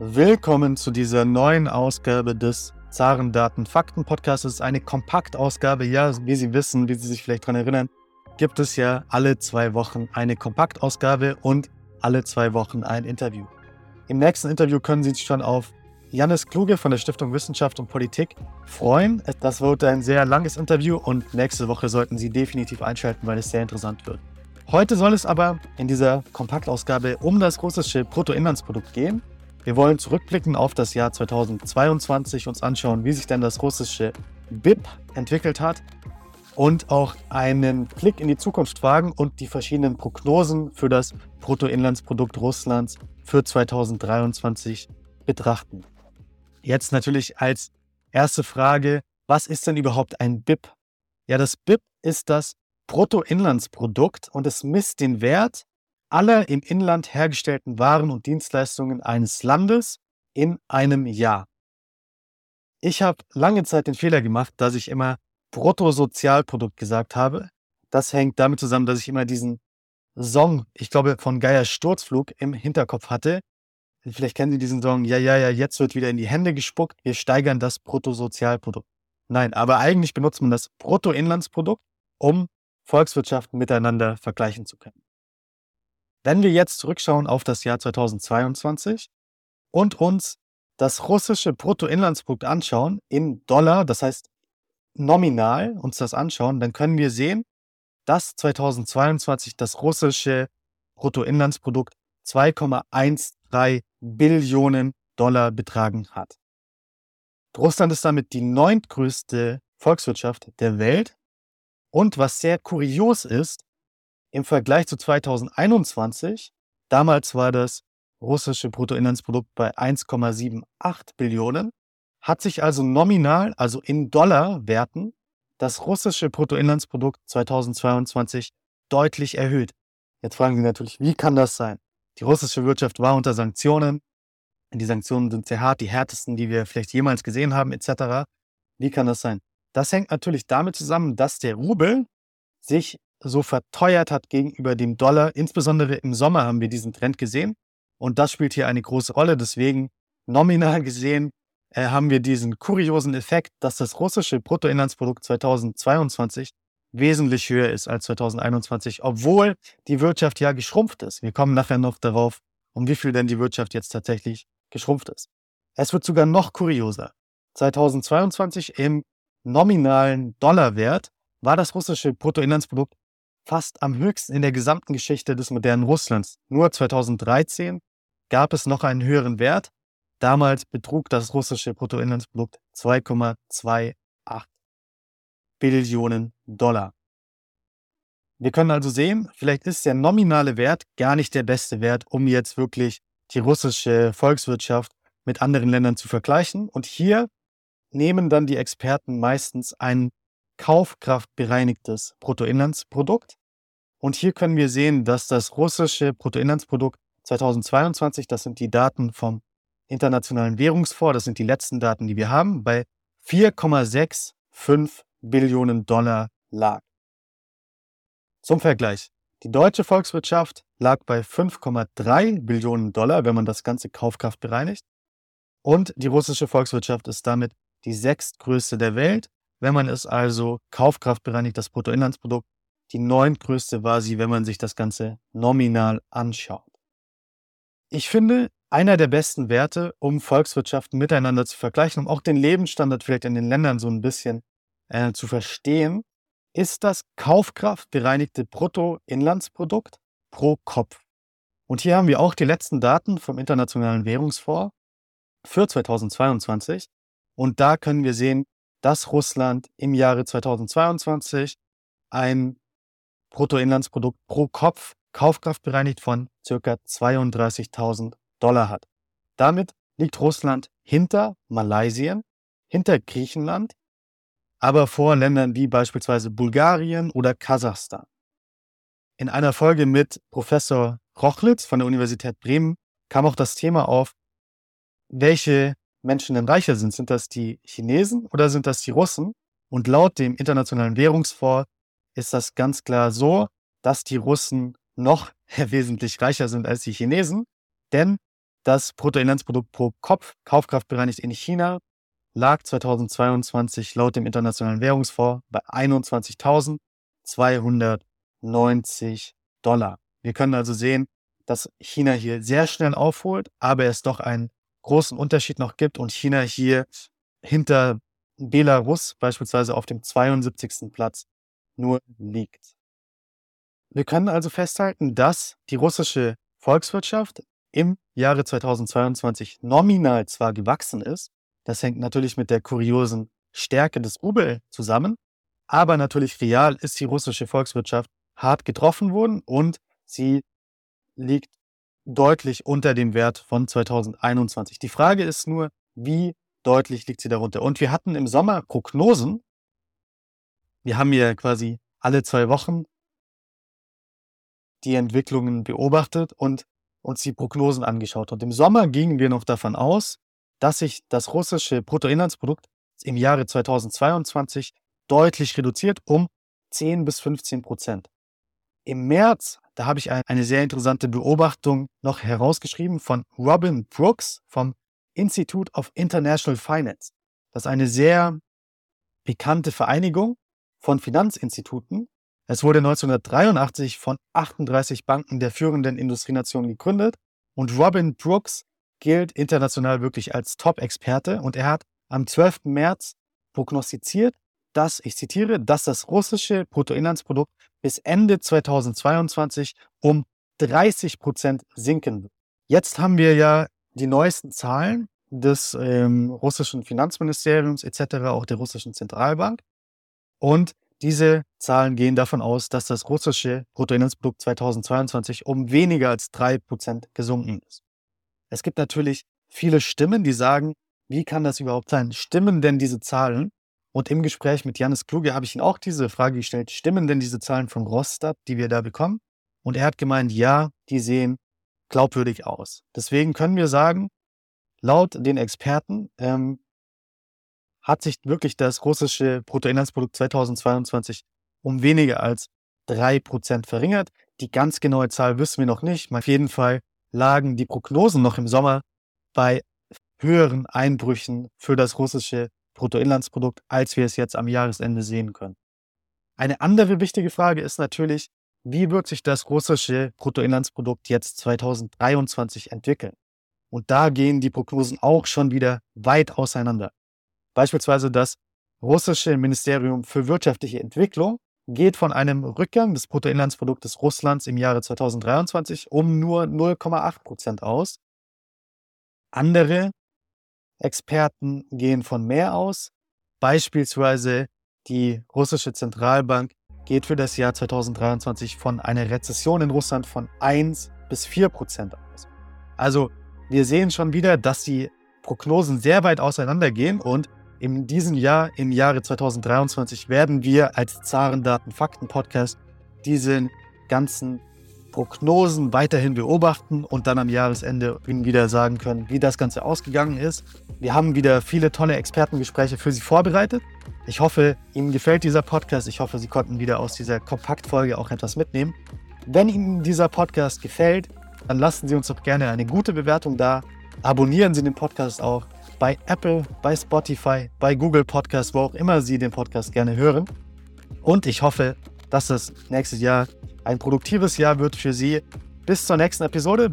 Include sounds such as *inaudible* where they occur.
Willkommen zu dieser neuen Ausgabe des Zarendaten Fakten Podcasts. Es ist eine Kompaktausgabe. Ja, wie Sie wissen, wie Sie sich vielleicht daran erinnern, gibt es ja alle zwei Wochen eine Kompaktausgabe und alle zwei Wochen ein Interview. Im nächsten Interview können Sie sich schon auf Jannis Kluge von der Stiftung Wissenschaft und Politik freuen. Das wird ein sehr langes Interview und nächste Woche sollten Sie definitiv einschalten, weil es sehr interessant wird. Heute soll es aber in dieser Kompaktausgabe um das russische Bruttoinlandsprodukt gehen. Wir wollen zurückblicken auf das Jahr 2022, uns anschauen, wie sich denn das russische BIP entwickelt hat und auch einen Blick in die Zukunft wagen und die verschiedenen Prognosen für das Bruttoinlandsprodukt Russlands für 2023 betrachten. Jetzt natürlich als erste Frage, was ist denn überhaupt ein BIP? Ja, das BIP ist das Bruttoinlandsprodukt und es misst den Wert aller im Inland hergestellten Waren und Dienstleistungen eines Landes in einem Jahr. Ich habe lange Zeit den Fehler gemacht, dass ich immer Bruttosozialprodukt gesagt habe. Das hängt damit zusammen, dass ich immer diesen Song, ich glaube von Geier Sturzflug im Hinterkopf hatte. Vielleicht kennen Sie diesen Song, ja, ja, ja, jetzt wird wieder in die Hände gespuckt, wir steigern das Bruttosozialprodukt. Nein, aber eigentlich benutzt man das Bruttoinlandsprodukt, um Volkswirtschaften miteinander vergleichen zu können. Wenn wir jetzt zurückschauen auf das Jahr 2022 und uns das russische Bruttoinlandsprodukt anschauen in Dollar, das heißt nominal uns das anschauen, dann können wir sehen, dass 2022 das russische Bruttoinlandsprodukt 2,13 Billionen Dollar betragen hat. Russland ist damit die neuntgrößte Volkswirtschaft der Welt. Und was sehr kurios ist, im Vergleich zu 2021, damals war das russische Bruttoinlandsprodukt bei 1,78 Billionen, hat sich also nominal, also in Dollarwerten, das russische Bruttoinlandsprodukt 2022 deutlich erhöht. Jetzt fragen Sie natürlich, wie kann das sein? Die russische Wirtschaft war unter Sanktionen. Die Sanktionen sind sehr hart, die härtesten, die wir vielleicht jemals gesehen haben, etc. Wie kann das sein? Das hängt natürlich damit zusammen, dass der Rubel sich so verteuert hat gegenüber dem Dollar. Insbesondere im Sommer haben wir diesen Trend gesehen. Und das spielt hier eine große Rolle. Deswegen nominal gesehen äh, haben wir diesen kuriosen Effekt, dass das russische Bruttoinlandsprodukt 2022 wesentlich höher ist als 2021, obwohl die Wirtschaft ja geschrumpft ist. Wir kommen nachher noch darauf, um wie viel denn die Wirtschaft jetzt tatsächlich geschrumpft ist. Es wird sogar noch kurioser. 2022 im nominalen Dollarwert war das russische Bruttoinlandsprodukt fast am höchsten in der gesamten Geschichte des modernen Russlands. Nur 2013 gab es noch einen höheren Wert. Damals betrug das russische Bruttoinlandsprodukt 2,28 Billionen Dollar. Wir können also sehen, vielleicht ist der nominale Wert gar nicht der beste Wert, um jetzt wirklich die russische Volkswirtschaft mit anderen Ländern zu vergleichen. Und hier nehmen dann die Experten meistens ein kaufkraftbereinigtes Bruttoinlandsprodukt. Und hier können wir sehen, dass das russische Bruttoinlandsprodukt 2022, das sind die Daten vom Internationalen Währungsfonds, das sind die letzten Daten, die wir haben, bei 4,65 Billionen Dollar lag. Zum Vergleich. Die deutsche Volkswirtschaft lag bei 5,3 Billionen Dollar, wenn man das ganze Kaufkraft bereinigt. Und die russische Volkswirtschaft ist damit die sechstgrößte der Welt wenn man es also Kaufkraft bereinigt, das Bruttoinlandsprodukt, die neuntgrößte war sie, wenn man sich das Ganze nominal anschaut. Ich finde, einer der besten Werte, um Volkswirtschaften miteinander zu vergleichen, um auch den Lebensstandard vielleicht in den Ländern so ein bisschen äh, zu verstehen, ist das Kaufkraft bereinigte Bruttoinlandsprodukt pro Kopf. Und hier haben wir auch die letzten Daten vom Internationalen Währungsfonds für 2022. Und da können wir sehen, dass Russland im Jahre 2022 ein Bruttoinlandsprodukt pro Kopf kaufkraftbereinigt von ca. 32.000 Dollar hat. Damit liegt Russland hinter Malaysia, hinter Griechenland, aber vor Ländern wie beispielsweise Bulgarien oder Kasachstan. In einer Folge mit Professor Rochlitz von der Universität Bremen kam auch das Thema auf, welche Menschen denn reicher sind. Sind das die Chinesen oder sind das die Russen? Und laut dem Internationalen Währungsfonds ist das ganz klar so, dass die Russen noch *laughs* wesentlich reicher sind als die Chinesen, denn Das Bruttoinlandsprodukt pro Kopf, kaufkraftbereinigt in China, lag 2022 laut dem Internationalen Währungsfonds bei 21.290 Dollar. Wir können also sehen, dass China hier sehr schnell aufholt, aber es doch einen großen Unterschied noch gibt und China hier hinter Belarus beispielsweise auf dem 72. Platz nur liegt. Wir können also festhalten, dass die russische Volkswirtschaft im Jahre 2022 nominal zwar gewachsen ist, das hängt natürlich mit der kuriosen Stärke des Rubel zusammen, aber natürlich real ist die russische Volkswirtschaft hart getroffen worden und sie liegt deutlich unter dem Wert von 2021. Die Frage ist nur, wie deutlich liegt sie darunter? Und wir hatten im Sommer Prognosen. Wir haben ja quasi alle zwei Wochen die Entwicklungen beobachtet und uns die Prognosen angeschaut. Und im Sommer gingen wir noch davon aus, dass sich das russische Bruttoinlandsprodukt im Jahre 2022 deutlich reduziert um 10 bis 15 Prozent. Im März, da habe ich eine sehr interessante Beobachtung noch herausgeschrieben von Robin Brooks vom Institute of International Finance. Das ist eine sehr bekannte Vereinigung von Finanzinstituten. Es wurde 1983 von 38 Banken der führenden Industrienationen gegründet und Robin Brooks gilt international wirklich als Top-Experte und er hat am 12. März prognostiziert, dass, ich zitiere, dass das russische Bruttoinlandsprodukt bis Ende 2022 um 30 Prozent sinken. Jetzt haben wir ja die neuesten Zahlen des ähm, russischen Finanzministeriums etc., auch der russischen Zentralbank. Und diese Zahlen gehen davon aus, dass das russische Bruttoinlandsprodukt 2022 um weniger als 3% gesunken ist. Es gibt natürlich viele Stimmen, die sagen, wie kann das überhaupt sein? Stimmen denn diese Zahlen? Und im Gespräch mit Janis Kluge habe ich ihn auch diese Frage gestellt, stimmen denn diese Zahlen von Rostat, die wir da bekommen? Und er hat gemeint, ja, die sehen glaubwürdig aus. Deswegen können wir sagen, laut den Experten ähm, hat sich wirklich das russische Bruttoinlandsprodukt 2022 um weniger als 3% verringert. Die ganz genaue Zahl wissen wir noch nicht. Auf jeden Fall lagen die Prognosen noch im Sommer bei höheren Einbrüchen für das russische Bruttoinlandsprodukt, als wir es jetzt am Jahresende sehen können. Eine andere wichtige Frage ist natürlich, wie wird sich das russische Bruttoinlandsprodukt jetzt 2023 entwickeln? Und da gehen die Prognosen auch schon wieder weit auseinander. Beispielsweise das russische Ministerium für wirtschaftliche Entwicklung geht von einem Rückgang des Bruttoinlandsproduktes Russlands im Jahre 2023 um nur 0,8 Prozent aus. Andere Experten gehen von mehr aus. Beispielsweise die russische Zentralbank geht für das Jahr 2023 von einer Rezession in Russland von 1 bis 4 Prozent aus. Also wir sehen schon wieder, dass die Prognosen sehr weit auseinandergehen und in diesem Jahr, im Jahre 2023, werden wir als Zarendaten Fakten Podcast diesen ganzen Prognosen weiterhin beobachten und dann am Jahresende Ihnen wieder sagen können, wie das Ganze ausgegangen ist. Wir haben wieder viele tolle Expertengespräche für Sie vorbereitet. Ich hoffe, Ihnen gefällt dieser Podcast. Ich hoffe, Sie konnten wieder aus dieser Kompaktfolge auch etwas mitnehmen. Wenn Ihnen dieser Podcast gefällt, dann lassen Sie uns doch gerne eine gute Bewertung da. Abonnieren Sie den Podcast auch bei Apple, bei Spotify, bei Google Podcast, wo auch immer Sie den Podcast gerne hören. Und ich hoffe, dass das nächste Jahr ein produktives Jahr wird für Sie. Bis zur nächsten Episode.